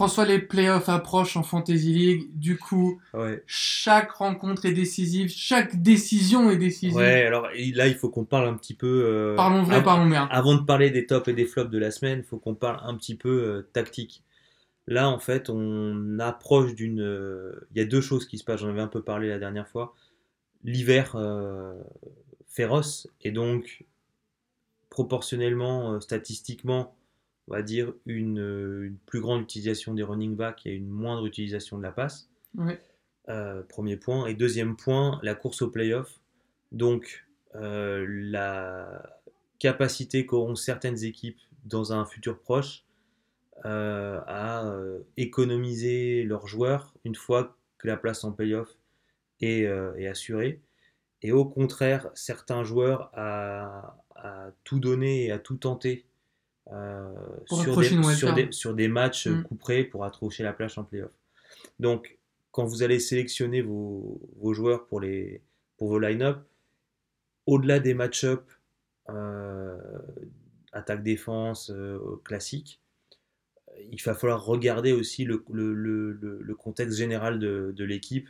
François, les playoffs approchent en Fantasy League. Du coup, Ouais. chaque rencontre est décisive, chaque décision est décisive. Ouais, alors là, il faut qu'on parle un petit peu. euh, Parlons vrai, parlons bien. Avant de parler des tops et des flops de la semaine, il faut qu'on parle un petit peu euh, tactique. Là, en fait, on approche d'une. euh, Il y a deux choses qui se passent, j'en avais un peu parlé la dernière fois. L'hiver féroce, et donc, proportionnellement, statistiquement, on va dire une, euh, une plus grande utilisation des running backs et une moindre utilisation de la passe. Euh, premier point. Et deuxième point, la course au playoff. Donc, euh, la capacité qu'auront certaines équipes dans un futur proche euh, à économiser leurs joueurs une fois que la place en playoff est, est assurée. Et au contraire, certains joueurs à, à tout donner et à tout tenter sur, prochaine des, wild sur, des, sur des matchs Mm. couperés pour accrocher la plage en playoff. Donc, quand vous allez sélectionner vos, vos joueurs pour, les, pour vos line-up, au-delà des match-up euh, attaque-défense euh, classique, il va falloir regarder aussi le, le- le- le- le contexte général de, de l'équipe,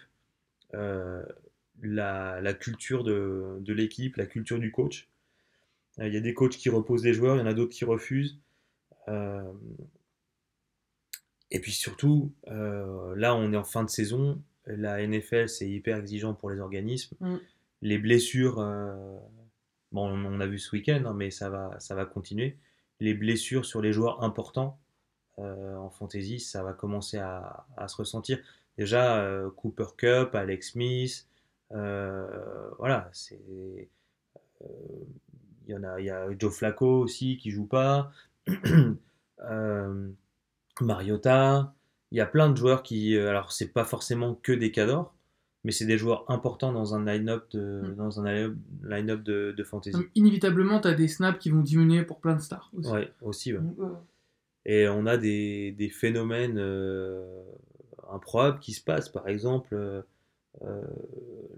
euh, la, la culture de, de l'équipe, la culture du coach. Euh, Il y a des coachs qui reposent les joueurs, il y en a d'autres qui refusent. Euh, et puis surtout, euh, là on est en fin de saison, la NFL c'est hyper exigeant pour les organismes. Mm. Les blessures, euh, bon on a vu ce week-end, hein, mais ça va, ça va continuer. Les blessures sur les joueurs importants en fantasy, ça va commencer à, à se ressentir. Déjà, Cooper Cup, Alex Smith, voilà, c'est. Il y en a, il y a Joe Flacco aussi qui joue pas. Euh, Mariota. Il y a plein de joueurs qui. euh, Alors, c'est pas forcément que des cadors, mais c'est des joueurs importants dans un line-up de, Mm. dans un line-up de, de fantasy. Donc, inévitablement, tu as des snaps qui vont diminuer pour plein de stars aussi. Ouais, aussi. ouais. Donc, euh, Et on a des, des phénomènes euh, improbables qui se passent. Par exemple,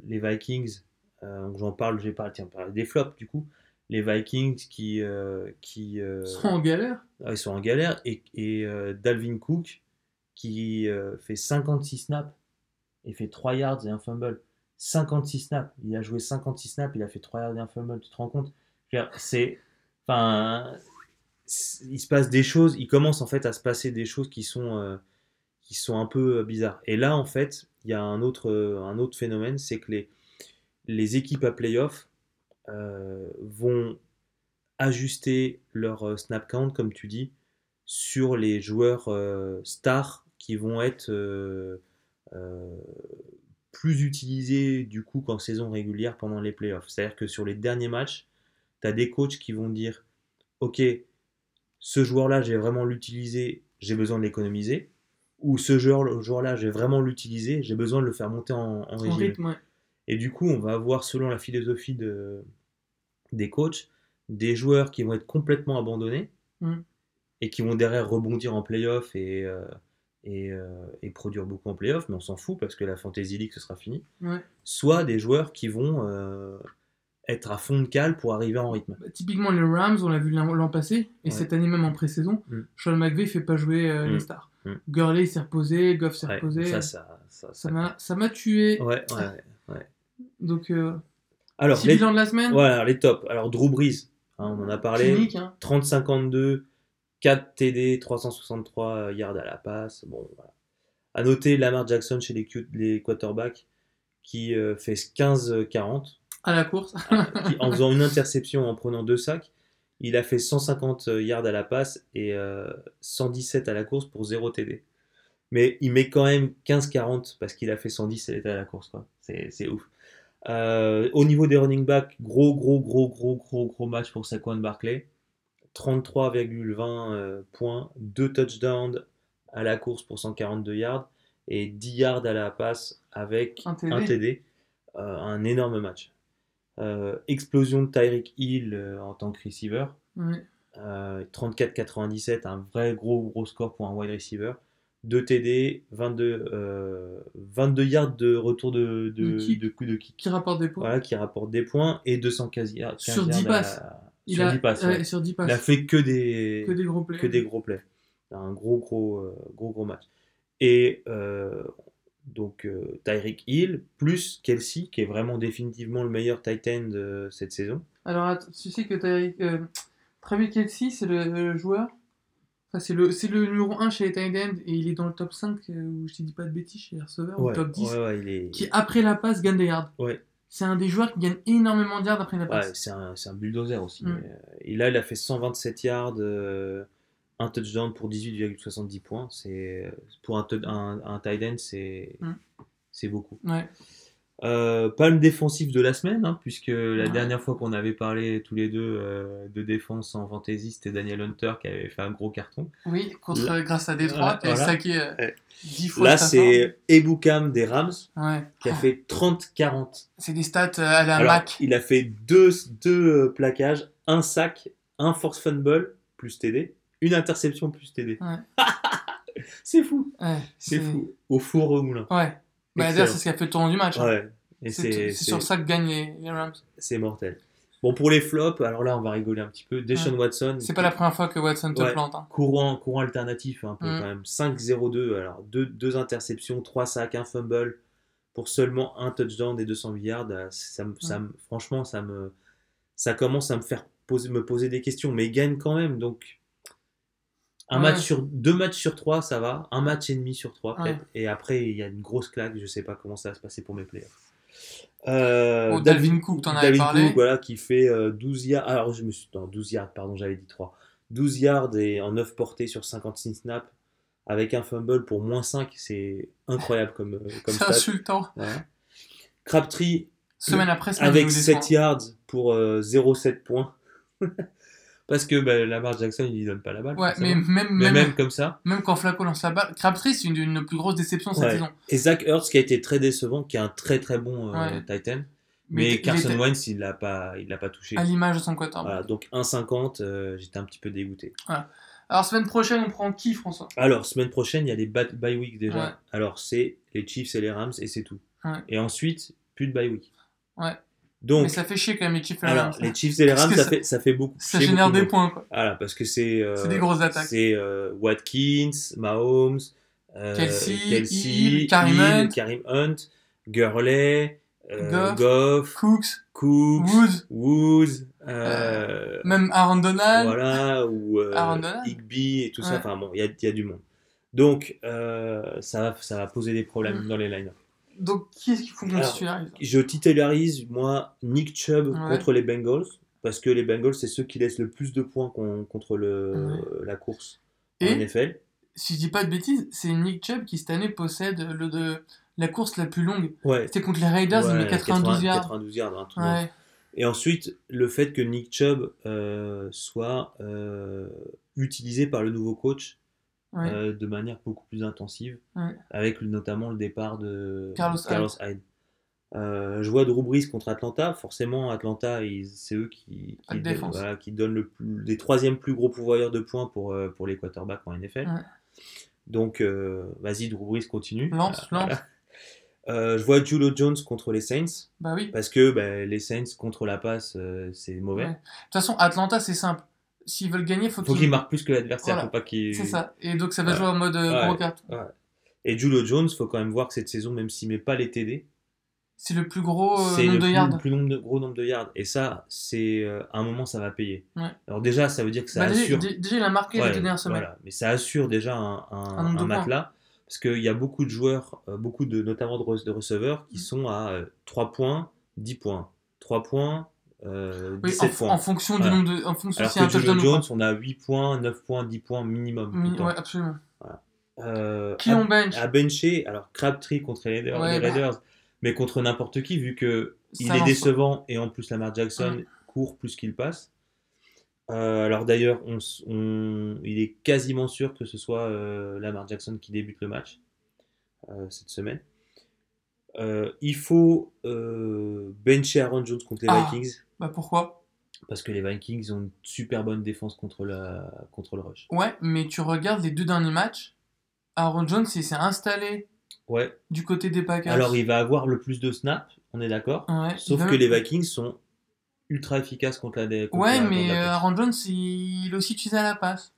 les Vikings, donc j'en parle, j'ai parlé, tiens, parler des flops du coup. Les Vikings qui, euh, qui euh, sont en galère. ah, ils sont en galère et, et euh, Dalvin Cook qui fait 56 snaps et fait 3 yards et un fumble. 56 snaps, il a joué 56 snaps, il a fait 3 yards et un fumble, tu te rends compte? C'est. Enfin. Il se passe des choses, il commence en fait à se passer des choses qui sont, euh, qui sont un peu euh, bizarres. Et là, en fait, il y a un autre, euh, un autre phénomène, c'est que les, les équipes à playoff vont ajuster leur euh, snap count, comme tu dis, sur les joueurs euh, stars qui vont être euh, euh, plus utilisés du coup qu'en saison régulière pendant les playoffs. C'est-à-dire que sur les derniers matchs, tu as des coachs qui vont dire Ok, ce joueur-là, j'ai vraiment l'utiliser, j'ai besoin de l'économiser. Ou ce joueur-là, j'ai vraiment l'utiliser, j'ai besoin de le faire monter en, en En régime. rythme, ouais. Et du coup, on va avoir, selon la philosophie de, des coachs, des joueurs qui vont être complètement abandonnés Mm. et qui vont derrière rebondir en playoff et, euh, et, euh, et produire beaucoup en playoff, mais on s'en fout parce que la Fantasy League, ce sera fini. Ouais. Soit des joueurs qui vont euh, être à fond de cale pour arriver en rythme. Bah, typiquement, les Rams, on l'a vu l'an passé, et Ouais. cette année même en pré-saison, Mm. Sean McVay fait pas jouer Mm. les stars. Mm. Gurley s'est reposé, Goff s'est Ouais, reposé. ça, ça, ça, Ça m'a tué. Ouais, ouais. Donc, euh, Alors, les, de la semaine. voilà, les tops. Alors, Drew Brees, hein, on en a parlé. Clinique, hein. 30-52, 4 TD, 363 yards à la passe. Bon, voilà. À noter Lamar Jackson chez les, quarterbacks qui euh, fait 15-40, À la course. qui, en faisant une interception, en prenant deux sacs. Il a fait 150 yards à la passe et euh, 117 à la course pour 0 TD. Mais il met quand même 15-40 parce qu'il a fait 110 à la course. c'est ouf. Euh, au niveau des running backs, gros, gros, gros, gros, gros, gros match pour Saquon Barkley. 33,20 euh, points, 2 touchdowns à la course pour 142 yards et 10 yards à la passe avec Un TD. un TD. Euh, un énorme match. Explosion de Tyreek Hill en tant que receiver. Ouais. Euh, 34-97, un vrai gros gros score pour un wide receiver. 2 TD, 22, euh, 22 yards de retour de, de, De kick. de coup de kick. Qui rapporte des points. Voilà, qui rapporte des points et 215 yards. 15 Sur 10 yards à la- passes. Il sur a, 10 passes, ouais, ouais. sur 10 passes. Il a fait que des, que des gros plays. que des gros plays. un gros, gros, euh, gros, gros match. Et euh, donc euh, Tyreek Hill plus Kelsey, qui est vraiment définitivement le meilleur tight end de cette saison. Alors, tu sais que Tyreek- euh, Travis Kelsey, c'est le, le joueur. Enfin, c'est le, le numéro 1 chez les tight ends et il est dans le top 5, euh, ou je te dis pas de bêtises, chez les receveurs, ou top 10, ouais, ouais, est. qui après la passe gagne des yards. C'est un des joueurs qui gagne énormément de yards après la passe. c'est un, un bulldozer aussi. Mm. euh, et là, il a fait 127 yards, euh, un touchdown pour 18,70 points. Pour un, tou- un, un tight end, c'est Mm. c'est beaucoup. Ouais. Euh, palme défensive de la semaine, hein, puisque la Ouais. dernière fois qu'on avait parlé tous les deux euh, de défense en fantasy, c'était Daniel Hunter qui avait fait un gros carton. Oui, contre, Là- grâce à Détroit, qui a voilà. saqué euh, Ouais. 10 fois Là, c'est Ebukam des Rams Ouais. qui a Oh, fait 30-40. C'est des stats euh, à la Alors, Mac. il a fait deux, deux euh, plaquages, un sac, un force fumble plus TD, une interception plus TD. Ouais. c'est fou, Ouais, c'est fou. Au four au moulin. Ouais. Bah, c'est ce qui a fait le tournoi du match. hein. Ouais. C'est sur ça que gagnent les, les Rams. c'est mortel. Bon, pour les flops, alors là, on va rigoler un petit peu. Deshaun Watson, C'est pas la première fois que Watson te Ouais. plante. hein. courant, courant alternatif, un peu Mm. quand même. 5-0-2, alors deux, deux interceptions, trois sacs, un fumble pour seulement un touchdown des 208 yards. euh, Ça, me- ça me- franchement, ça, me, ça commence à me faire poser, me poser des questions, mais il gagne quand même. Donc, un Ouais. match sur, deux matchs sur trois, ça va. Un match et demi sur trois, Ouais. peut-être. Et après, il y a une grosse claque. Je sais pas comment ça va se passer pour mes players. Euh, Oh, Dalvin Cook, t'en avais Dalvin parlé. Cook, voilà, qui fait euh, 12 yards. Alors, je me suis. Non, 12 yards, pardon, j'avais dit 3. 12 yards et en 9 portées sur 56 snaps. Avec un fumble pour moins 5, c'est incroyable comme, euh, comme C'est insultant. Voilà. Crabtree Semaine après, semaine avec il nous 7 déçoit. yards pour euh, 0,7 points. Parce que bah, Lamar Jackson, il lui donne pas la balle. Ouais, mais même, Mais même, même comme ça. même quand Flacco lance la balle, Crabtree, c'est une de nos plus grosses déceptions cette Ouais. saison. Et Zach Ertz qui a été très décevant, qui est un très très bon euh, Ouais. Titan. Mais Carson était- Wentz, il l'a pas, il l'a pas touché. À l'image de son quarterback. Voilà, donc 1,50, euh, j'étais un petit peu dégoûté. Alors, semaine prochaine, on prend qui, François? Alors, semaine prochaine, il y a des bye week déjà. Ouais. Alors, c'est les Chiefs et les Rams et c'est tout. Ouais. Et ensuite, plus de bye week. Ouais. Donc, Mais ça fait chier quand même les Chiefs et les Rams. les Chiefs et les Rams, ça, ça- fait, ça fait beaucoup. Ça génère beaucoup des points, quoi. Voilà, parce que c'est. euh, C'est des grosses attaques. C'est euh, Watkins, Mahomes, euh, Kelsey, Hill, Kareem Hunt. Kareem Hunt, Gurley, Goff. Goff, Cooks, Cooks, Woods, Woods, même Aaron Donald. voilà, ou. Higby et tout ça. Enfin bon, il y a, y a du monde. Donc, ça, va, ça va poser des problèmes Mm. dans les lines. Donc, qui est-ce qu'il faut qu'on Alors, titularise Je titularise, moi, Nick Chubb Ouais. contre les Bengals, parce que les Bengals, c'est ceux qui laissent le plus de points con- contre le, la course en NFL. si je dis pas de bêtises, c'est Nick Chubb qui cette année possède le de la course la plus longue. Ouais. C'était contre les Raiders, il Ouais, met 92 80 yards. 92 yards, truc dans- Ouais. Et ensuite, le fait que Nick Chubb euh, soit euh, utilisé par le nouveau coach ouais. euh, de manière beaucoup plus intensive, Ouais. avec notamment le départ de Carlos Hyde. Euh, je vois Drew Brees contre Atlanta. Forcément, Atlanta, c'est eux qui, Pas qui, de donnent- défense. voilà, qui donnent le plus, les troisièmes plus gros pourvoyeurs de points pour, euh, pour les quarterbacks en NFL. Ouais. Donc, vas-y, Drew Brees continue. Lance, Voilà. lance. Euh, je vois Julio Jones contre les Saints. Bah oui. Parce que bah, les Saints contre la passe, euh, c'est mauvais. Ouais. De toute façon, Atlanta, c'est simple. S'ils veulent gagner, faut, Faut qu'il marque plus que l'adversaire, Voilà. faut pas. C'est ça. Et donc, ça va Ouais. jouer en mode euh, Ouais. gros carton. Et Julio Jones, faut quand même voir que cette saison, même s'il met pas les TD, C'est le plus gros euh, nombre le de plus, yards. plus nombre de, gros nombre de yards. Et ça, c'est euh, à un moment, ça va payer. Alors déjà, ça veut dire que ça Bah, assure. dé- déjà, il a marqué la dernière semaine. voilà. Mais ça assure déjà un, un, Un matelas. Parce qu'il y a beaucoup de joueurs, euh, beaucoup de, notamment de, re- de receveurs, qui Mm. sont à euh, 3 points, 10 points. 3 points, euh, Oui, 17 en, points. en fonction du Voilà. nombre de. En fonction Alors si un que touchdown ou Jones, on a 8 points, 9 points, 10 points minimum. Mi-. Ouais, absolument. Euh, Qui à- on bench à bencher, alors Crabtree contre les Raiders, Ouais, les bah. Raiders, mais contre n'importe qui, vu que il Ça est lance- décevant et en plus Lamar Jackson Mm. court plus qu'il passe. Euh, alors d'ailleurs, on, on- il est quasiment sûr que ce soit euh, Lamar Jackson qui débute le match euh, cette semaine. Euh, il faut bencher Aaron Jones contre les Ah. Vikings Bah pourquoi? Parce que les Vikings ont une super bonne défense contre, la, contre le rush. Ouais, mais tu regardes les deux derniers matchs. Aaron Jones, il s'est installé Ouais. du côté des Packers. Alors il va avoir le plus de snaps, on est d'accord? Ouais, Sauf que les Vikings sont ultra efficaces contre la dé- contre Ouais, la- mais la euh. Aaron Jones, il aussi utilisé à la passe.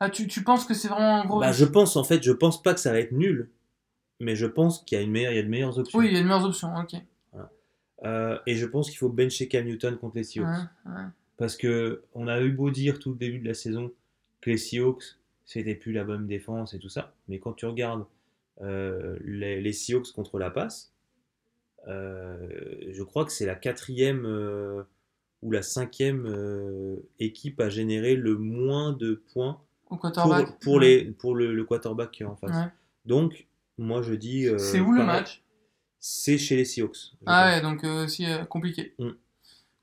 Ah, tu, tu penses que c'est vraiment un gros Bah, je pense, en fait, je pense pas que ça va être nul, mais je pense qu'il y a, une meilleure, il y a de meilleures options. Oui, il y a de meilleures options, ok. Euh, et je pense qu'il faut bencher Cam Newton contre les Seahawks. Ouais, ouais. Parce que on a eu beau dire tout le début de la saison que les Seahawks, c'était plus la bonne défense et tout ça. Mais quand tu regardes euh, les, les Seahawks contre la passe, euh, je crois que c'est la quatrième ou la cinquième équipe à générer le moins de points Au pour, quarterback. pour, Ouais. les, pour le, le quarterback qui est en face. Ouais. Donc, moi je dis. C'est où le match? C'est chez les Seahawks. Ah pense. ouais, donc euh, aussi euh, compliqué. Mm.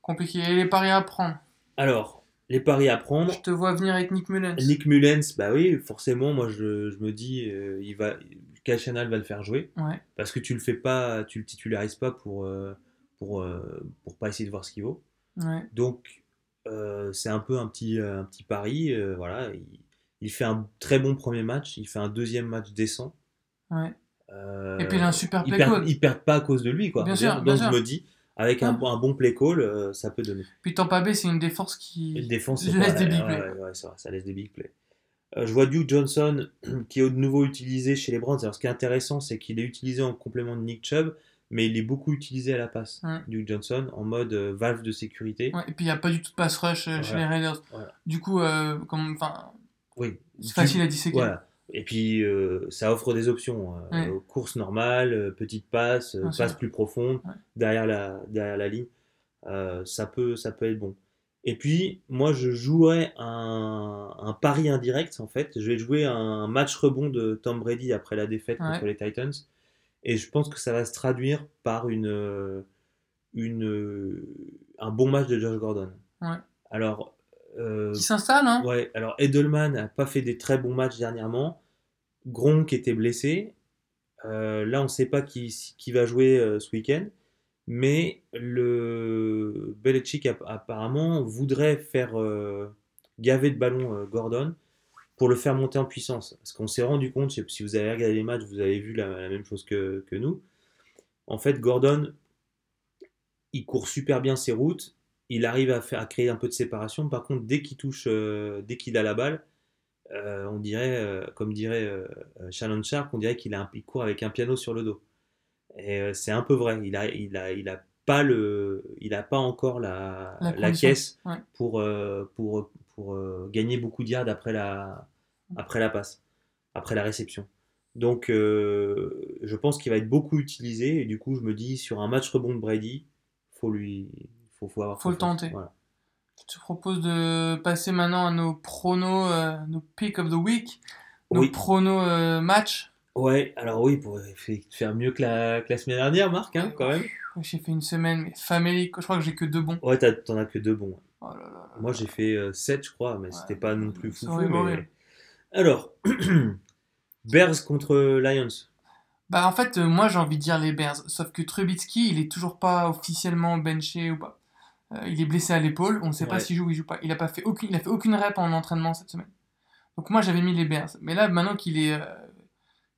Compliqué. Et les paris à prendre? Alors, les paris à prendre. Je te vois venir avec Nick Mullens. Nick Mullens, bah oui, forcément, moi je, je me dis, euh, il va, va le faire jouer Ouais, parce que tu le fais pas, tu le titularises pas pour, euh, pour, pour pas essayer de voir ce qu'il vaut. ouais. Donc c'est un peu un petit, un petit pari, voilà. Il, il fait un très bon premier match, il fait un deuxième match décent. ouais. Euh, Et puis il a un super play call. ils perdent pas à cause de lui, quoi. Bien sûr, bien Donc sûr. je me dis, avec un, Ah. bon- un bon play call, euh, ça peut donner. Puis Tampa Bay, c'est une des forces qui défense, laisse pas- des big plays. ouais, ouais, vrai, ça laisse des big plays. Euh, je vois Duke Johnson qui est de nouveau utilisé chez les Browns. Alors, ce qui est intéressant, c'est qu'il est utilisé en complément de Nick Chubb, mais il est beaucoup utilisé à la passe. Duke Johnson en mode valve de sécurité. Et puis il n'y a pas du tout de pass rush chez les. Raiders. Voilà. Du coup, comme, enfin, Oui. c'est facile à disséquer. Voilà. Et puis, euh, ça offre des options. euh, Ouais. Course normale, euh, petite passe, euh, passe plus profonde, Ouais. derrière, la, derrière la ligne. Euh, ça, peut, ça peut être bon. Et puis, moi, je jouerais un, un pari indirect, en fait. Je vais jouer un match rebond de Tom Brady après la défaite Ouais. contre les Titans. Et je pense que ça va se traduire par une, euh, une, euh, un bon match de Josh Gordon. Ouais. Alors, euh, Qui s'installe, hein Ouais, alors Edelman n'a pas fait des très bons matchs dernièrement. Gronk était blessé. Euh, là, on ne sait pas qui, qui va jouer euh, ce week-end. Mais le Belichick app- apparemment voudrait faire euh, gaver de ballon Gordon pour le faire monter en puissance. Parce qu'on s'est rendu compte, si vous avez regardé les matchs, vous avez vu la, même chose que, nous. En fait, Gordon, il court super bien ses routes, il arrive à, faire, créer un peu de séparation. Par contre, dès qu'il touche, dès qu'il a la balle, euh, on dirait, euh, comme dirait euh, Shannon Sharp, on dirait qu'il a un, il court avec un piano sur le dos. Et c'est un peu vrai. Il a, il a, il a pas le, il a pas encore la, La caisse ouais. pour, pour, pour gagner beaucoup de yards après la, après la passe, après la réception. Donc, euh, je pense qu'il va être beaucoup utilisé. Et du coup, je me dis, sur un match rebond de Brady, faut lui, faut, faut avoir Faut le tenter. Voilà. Je te propose de passer maintenant à nos pronos, euh, nos pick of the week, nos Oui. pronos euh, match. Ouais, alors oui, pour faire mieux que la, que la semaine dernière, Marc, hein, quand même. J'ai fait une semaine, mais famélique. Je crois que j'ai que deux bons. Ouais, t'en as que deux bons. Oh là là là. Moi, j'ai fait 7, je crois, mais Ouais. c'était pas non plus fou. mais... horrible. Alors, Bears contre Lions. Bah en fait, euh, moi j'ai envie de dire les Bears. Sauf que Trubitsky, il est toujours pas officiellement benché ou pas. Euh, il est blessé à l'épaule. On ne sait pas s'il joue ou il joue pas. Il a pas fait aucune, il a fait aucune rep en entraînement cette semaine. Donc moi j'avais mis les Bears. Mais là maintenant qu'il est, euh,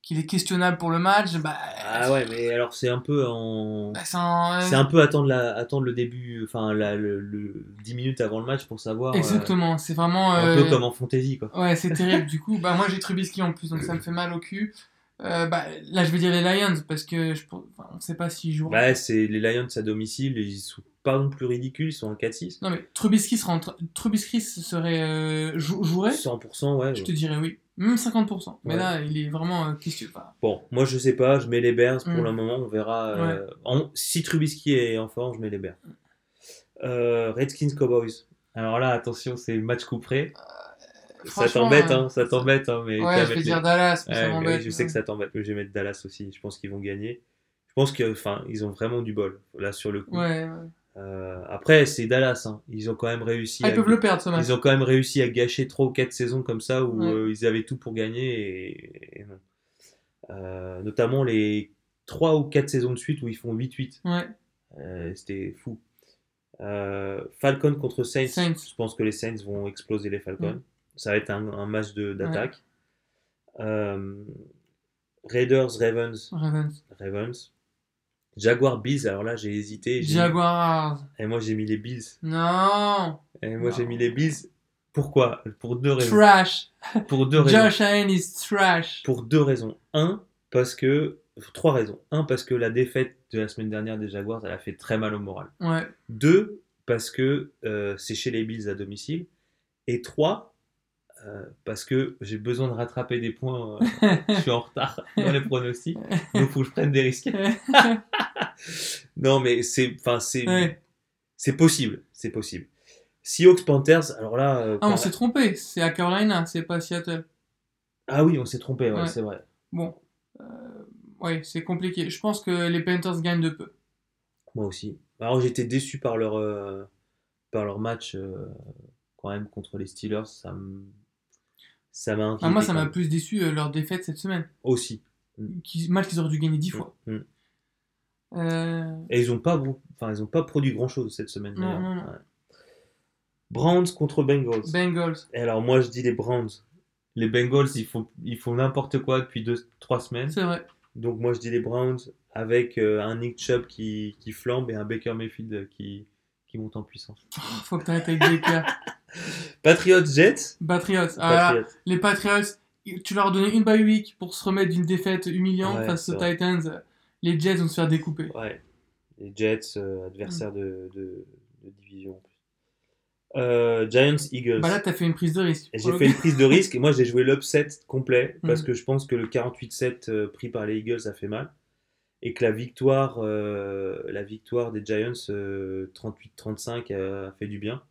qu'il est questionnable pour le match, bah. Ah ouais, mais alors c'est un peu en. bah, c'est un- C'est un peu attendre, la, attendre le début, enfin la, le, le 10 minutes avant le match pour savoir. euh, Exactement. C'est vraiment. un euh, peu comme en fantasy, quoi. Ouais, c'est terrible. du coup, bah moi j'ai Trubisky en plus, donc ça me fait mal au cul. Euh, bah, là, je vais dire les Lions parce que je, enfin, on sait pas s'ils joueront. Bah, c'est les Lions à domicile, ils sont pas non plus ridicules, ils sont en 4-6. Non mais Trubisky serait, en tra- Trubisky serait euh, jou- jouerait? 100%, ouais. Je te dirais oui. Même 50%. Mais Ouais. là, il est vraiment euh, question. Enfin, Bon, moi je sais pas, je mets les Bears pour Mm. le moment, on verra. euh, en- si Trubisky est en forme, je mets les Bears. Euh, Redskins Cowboys. Alors là, attention, c'est match couperé. Ça franchement, t'embête, euh, hein, ça t'embête, hein, mais tu vas Ouais, je vais les- dire Dallas, mais ça m'embête. je sais que ça t'embête, mais je vais mettre Dallas aussi. Je pense qu'ils vont gagner. Je pense que, enfin, ils ont vraiment du bol là sur le coup. Ouais, ouais. Euh, après, c'est Dallas. hein. Ils ont quand même réussi. Ah, à... ils peuvent le perdre ce match. Ils ont quand même réussi à gâcher 3 ou 4 saisons comme ça où Ouais. euh, ils avaient tout pour gagner et, et non. Euh, notamment les 3 ou 4 saisons de suite où ils font 8-8. Ouais. C'était fou. Falcon contre Saints. Saints. Je pense que les Saints vont exploser les Falcons. Ça va être un, un match de- d'attaque. Raiders, Ravens, Ravens. Ravens. Jaguar, Bills. Alors là, j'ai hésité. Jaguars. Et moi, j'ai mis les Bills. Non. Et moi, j'ai mis les Bills Pourquoi? Pour deux raisons. Trash. Pour deux raisons. Josh Allen is trash. Pour deux raisons. Un, parce que. Trois raisons. Un, parce que la défaite de la semaine dernière des Jaguars, elle a fait très mal au moral. Ouais. Deux, parce que euh, c'est chez les Bills à domicile. Et trois, euh, parce que j'ai besoin de rattraper des points. euh, je suis en retard dans les pronostics. Donc, faut que je prenne des risques. non, mais c'est. Enfin, c'est. Ouais. C'est possible. C'est possible. Seahawks Panthers, alors là. euh, Ah, on s'est trompé. C'est à Carolina, c'est pas Seattle. ah oui, on s'est trompé, ouais, Ouais. c'est vrai. Bon. Ouais, c'est compliqué. Je pense que les Panthers gagnent de peu. Moi aussi. Alors j'étais déçu par leur, par leur match quand même contre les Steelers. Ça me- ça m'a. Ah, moi, ça m'a plus déçu euh, leur défaite cette semaine. Aussi. Qui, match qu'ils auraient dû gagner 10 fois. Mm. Euh, Et ils n'ont pas, enfin, ils ont pas produit grand chose cette semaine. Non, non, non. Ouais. Browns contre Bengals. Bengals. Et alors moi je dis les Browns. Les Bengals ils font, ils font n'importe quoi depuis 2-3 semaines. C'est vrai. Donc moi je dis les Browns avec euh, un Nick Chubb qui, qui flambe et un Baker Mayfield qui, qui monte en puissance. Oh, faut que t'arrêtes avec Baker. Patriots Jets? Patriots. Ah, Patriots. les Patriots, tu leur as donné une bye week pour se remettre d'une défaite humiliante Ouais, face aux vrai. Titans. Les Jets vont se faire découper. Ouais. Les Jets, euh, adversaires Mm. de, de, de division. Euh, Giants Eagles. Bah là, t'as fait une prise de risque. J'ai fait une prise de risque et moi j'ai joué l'upset complet parce Mm. que je pense que le 48-7 euh, pris par les Eagles a fait mal et que la victoire, euh, la victoire des Giants euh, 38-35 a fait du bien.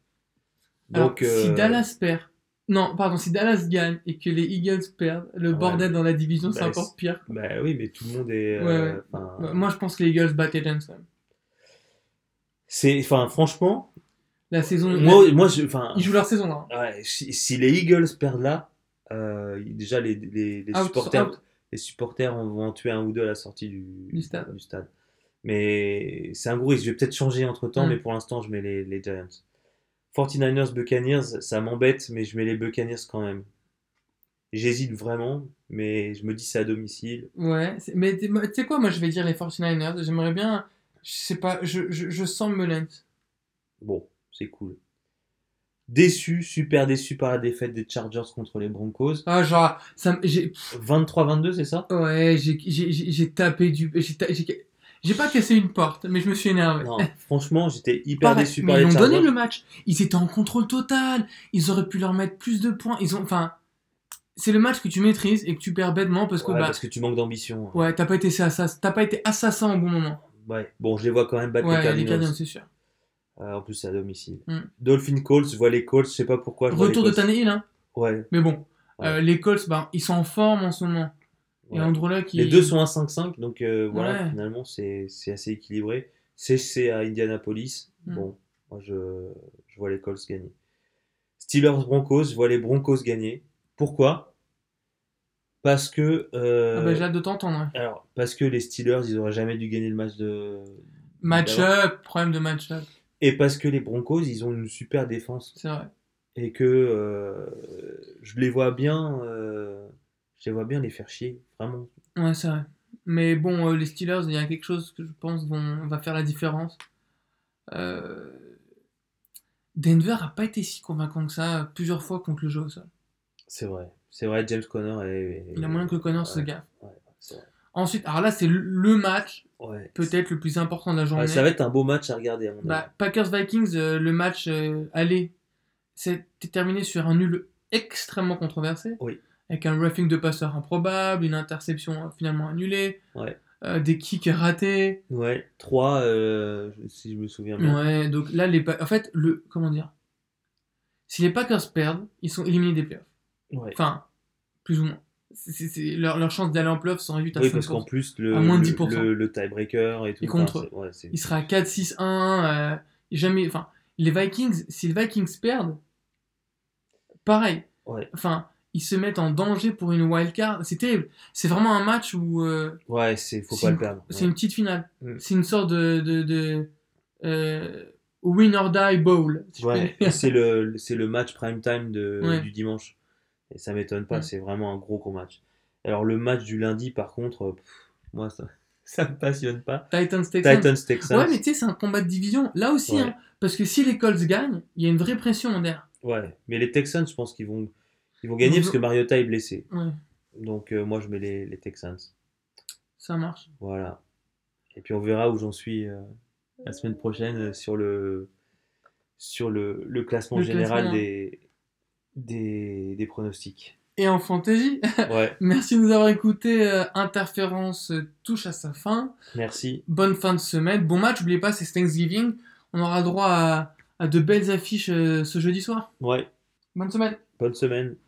Alors, Donc si euh, Dallas perd, non, pardon, si Dallas gagne et que les Eagles perdent, le Ouais, bordel dans la division, c'est bah, encore pire. bah oui, mais tout le monde est. Ouais, euh, ouais. Ouais, Moi, je pense que les Eagles battent les Giants quand même. c'est, enfin, franchement, La saison. moi, moi, je, enfin, Ils jouent leur saison là. hein. si, si les Eagles perdent là, euh, déjà les, les, les Out, supporters, out. les supporters vont en tuer un ou deux à la sortie du, Du stade. Mais c'est un gros risque. Je vais peut-être changer entre temps, Mm. mais pour l'instant, je mets les, les Giants. 49ers, Buccaneers, ça m'embête, mais je mets les Buccaneers quand même. J'hésite vraiment, mais je me dis c'est à domicile. Ouais, mais tu sais quoi, moi je vais dire les 49ers. J'aimerais bien. Je sais pas, je, je, je sens Mullens. Bon, c'est cool. Déçu, super déçu par la défaite des Chargers contre les Broncos. Ah, genre, ça, j'ai, 23-22, c'est ça? Ouais, j'ai, j'ai, j'ai j'ai tapé du, j'ai, ta- j'ai, j'ai pas cassé une porte, mais je me suis énervé. Non, franchement, j'étais hyper Pareil, déçu mais par ils les ont Chargers. donné le match. Ils étaient en contrôle total. Ils auraient pu leur mettre plus de points. Ils ont, enfin, c'est le match que tu maîtrises et que tu perds bêtement parce que Ouais, bah, parce que tu manques d'ambition. ouais, t'as pas été assassin, t'as pas été assassin au bon moment. Ouais. Bon, je les vois quand même battre les Ouais, les Cardinals. Cardinals, c'est sûr. Euh, en plus, c'est à domicile. Mm. Dolphin Colts, je vois les Colts, je sais pas pourquoi. je vois Retour les de. Tannehill, hein. Ouais. Mais bon, Ouais. euh, les Colts, ben, ils sont en forme en ce moment. Et. Les deux sont à 5-5, donc euh, voilà, Ouais. finalement, c'est c'est assez équilibré. CC à Indianapolis, Mm. bon, moi je, je vois les Colts gagner. Steelers Broncos, je vois les Broncos gagner. Pourquoi? Parce que. euh, Ah bah, j'ai hâte de t'entendre. ouais. alors, parce que les Steelers, ils auraient jamais dû gagner le match de. Match-up, problème de match-up, Et parce que les Broncos, ils ont une super défense. c'est vrai. Et que euh, je les vois bien. euh, je les vois bien les faire chier, vraiment. Ouais, c'est vrai. Mais bon, euh, les Steelers, il y a quelque chose que je pense vont, va faire la différence. Euh, Denver a pas été si convaincant que ça plusieurs fois contre le jeu au sol. C'est vrai. C'est vrai, James Conner est. Il y a moyen que Connor se gaffe. Ouais. Ensuite, alors là, c'est le- match Ouais. peut-être le plus important de la journée. Ça va être un beau match à regarder, à mon avis. Bah, Packers-Vikings, euh, le match aller, c'était terminé sur un nul extrêmement controversé. Oui. Avec un roughing de passeur improbable, une interception euh, finalement annulée, Ouais. euh, des kicks ratés. Ouais, 3, euh, si je me souviens bien. Ouais, donc là, les en fait, le, comment dire? Si les Packers perdent, ils sont éliminés des playoffs. Ouais. Enfin, plus ou moins. Leur, leur chance d'aller en playoffs sont réduites à Oui, 5%. parce qu'en plus, le, À moins de le- 10%. le, le tiebreaker et tout. Et contre enfin, c'est- ouais, c'est- Il sera à 4-6-1. euh, jamais. Enfin, les Vikings, si les Vikings perdent, pareil. Ouais. Enfin, ils se mettent en danger pour une wildcard. C'est terrible. C'est vraiment un match où euh, Ouais, c'est, faut pas une- le perdre. c'est une petite finale. Mm. C'est une sorte de, de, de, euh, win or die bowl. si Ouais, c'est le, c'est le match prime time de, Ouais. du dimanche. Et ça m'étonne pas, Mm. c'est vraiment un gros gros match. Alors le match du lundi, par contre, pff, moi ça, ça me passionne pas. Titans Texans. Titans Texans. Ouais, mais tu sais, c'est un combat de division. Là aussi, hein, parce que si les Colts gagnent, il y a une vraie pression en l'air. Ouais, mais les Texans, je pense qu'ils vont, ils vont gagner parce que Mariota est blessé. Ouais, Donc euh, moi, je mets les, les Texans. ça marche. Voilà. Et puis on verra où j'en suis euh, la semaine prochaine euh, sur le, sur le, le classement Le général classement. des, des, des pronostics. Et en fantasy, Ouais, merci de nous avoir écoutés. euh, Interférence touche à sa fin. merci. Bonne fin de semaine. Bon match, n'oubliez pas, c'est Thanksgiving. On aura droit à, à de belles affiches ce jeudi soir. Ouais, Bonne semaine. bonne semaine.